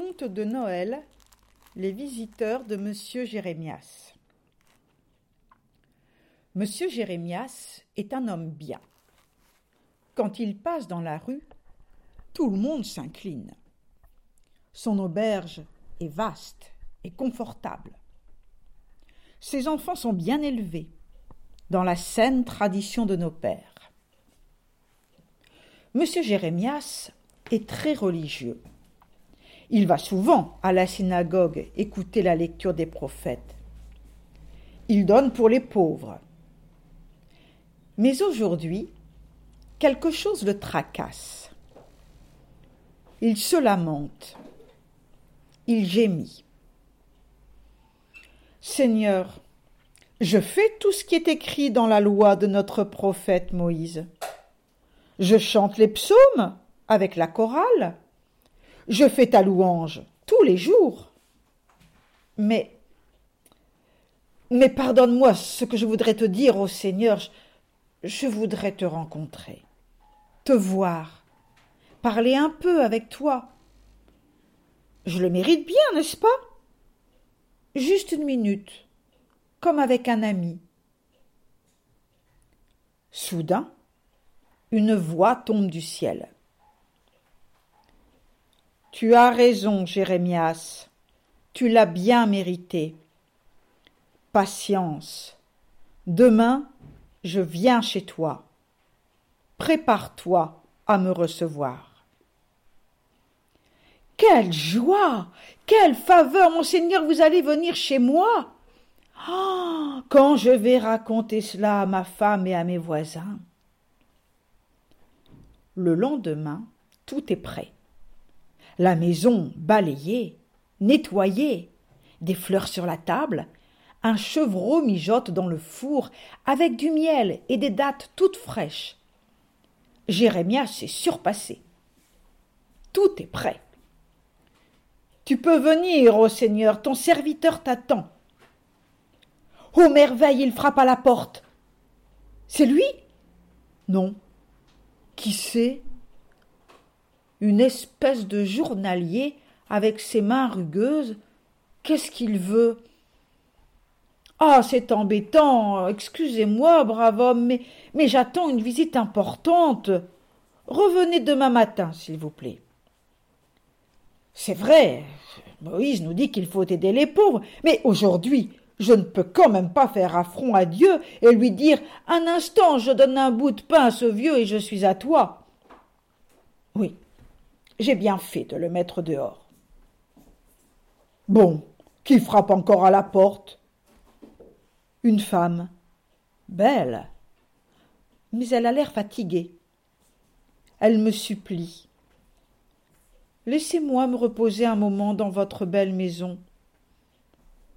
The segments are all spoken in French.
conte de Noël Les visiteurs de Monsieur Jérémias. Monsieur Jérémias est un homme bien. Quand il passe dans la rue, tout le monde s'incline. Son auberge est vaste et confortable. Ses enfants sont bien élevés, dans la saine tradition de nos pères. Monsieur Jérémias est très religieux. Il va souvent à la synagogue écouter la lecture des prophètes. Il donne pour les pauvres. Mais aujourd'hui, quelque chose le tracasse. Il se lamente. Il gémit. Seigneur, je fais tout ce qui est écrit dans la loi de notre prophète Moïse. Je chante les psaumes avec la chorale. Je fais ta louange tous les jours. Mais, mais pardonne-moi ce que je voudrais te dire au Seigneur. Je voudrais te rencontrer, te voir, parler un peu avec toi. Je le mérite bien, n'est-ce pas? Juste une minute, comme avec un ami. Soudain, une voix tombe du ciel. Tu as raison, Jérémias. Tu l'as bien mérité. Patience. Demain, je viens chez toi. Prépare-toi à me recevoir. Quelle joie. Quelle faveur, monseigneur, vous allez venir chez moi. Ah. quand je vais raconter cela à ma femme et à mes voisins. Le lendemain, tout est prêt la maison balayée, nettoyée, des fleurs sur la table, un chevreau mijote dans le four avec du miel et des dattes toutes fraîches. Jérémia s'est surpassé. Tout est prêt. Tu peux venir, ô Seigneur, ton serviteur t'attend. Ô merveille, il frappe à la porte. C'est lui? Non. Qui sait une espèce de journalier avec ses mains rugueuses. Qu'est-ce qu'il veut? Ah, c'est embêtant. Excusez-moi, brave homme, mais, mais j'attends une visite importante. Revenez demain matin, s'il vous plaît. C'est vrai, Moïse nous dit qu'il faut aider les pauvres, mais aujourd'hui, je ne peux quand même pas faire affront à Dieu et lui dire Un instant, je donne un bout de pain à ce vieux et je suis à toi. Oui, j'ai bien fait de le mettre dehors. Bon, qui frappe encore à la porte? Une femme. Belle. Mais elle a l'air fatiguée. Elle me supplie. Laissez-moi me reposer un moment dans votre belle maison.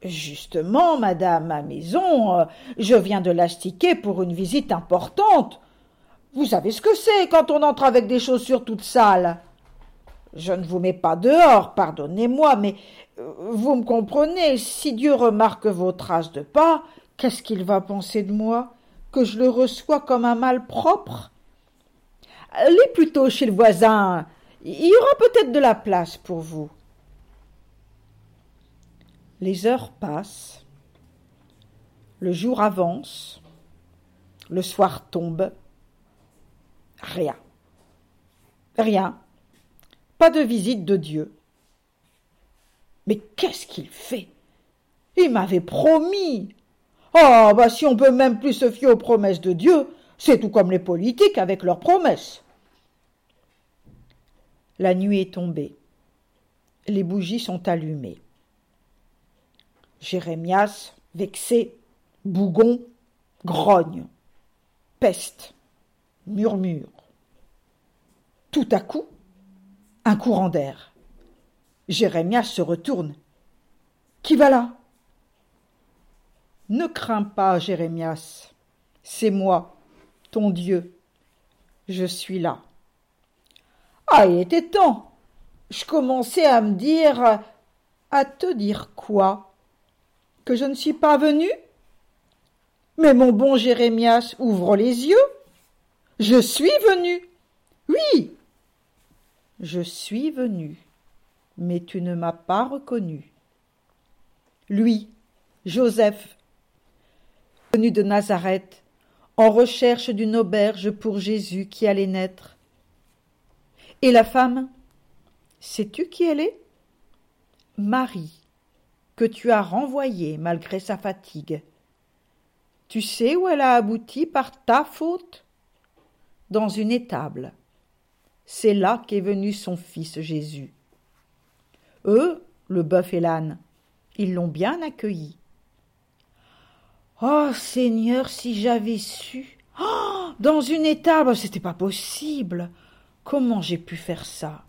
Justement, madame, ma maison, euh, je viens de l'astiquer pour une visite importante. Vous savez ce que c'est quand on entre avec des chaussures toutes sales? Je ne vous mets pas dehors, pardonnez-moi, mais euh, vous me comprenez, si Dieu remarque vos traces de pas, qu'est-ce qu'il va penser de moi? Que je le reçois comme un mal propre? Allez plutôt chez le voisin, il y aura peut-être de la place pour vous. Les heures passent, le jour avance, le soir tombe, rien. Rien pas de visite de Dieu. Mais qu'est-ce qu'il fait? Il m'avait promis. Ah, bah si on peut même plus se fier aux promesses de Dieu, c'est tout comme les politiques avec leurs promesses. La nuit est tombée. Les bougies sont allumées. Jérémias, vexé, bougon, grogne, peste, murmure. Tout à coup, un courant d'air. Jérémias se retourne. Qui va là? Ne crains pas, Jérémias. C'est moi, ton Dieu. Je suis là. Ah, il était temps. Je commençais à me dire. À te dire quoi? Que je ne suis pas venu? Mais mon bon Jérémias, ouvre les yeux. Je suis venu. Oui, je suis venu. mais tu ne m'as pas reconnu. Lui, Joseph, venu de Nazareth, en recherche d'une auberge pour Jésus qui allait naître. Et la femme, sais-tu qui elle est? Marie, que tu as renvoyée malgré sa fatigue. Tu sais où elle a abouti par ta faute? Dans une étable. C'est là qu'est venu son fils Jésus. Eux, le bœuf et l'âne, ils l'ont bien accueilli. Oh Seigneur, si j'avais su. Oh, dans une étable, c'était pas possible. Comment j'ai pu faire ça?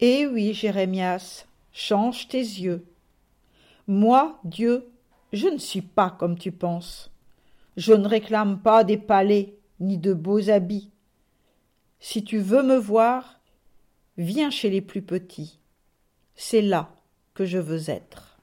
Eh oui, Jérémias, change tes yeux. Moi, Dieu, je ne suis pas comme tu penses. Je ne réclame pas des palais ni de beaux habits. Si tu veux me voir, viens chez les plus petits. C'est là que je veux être.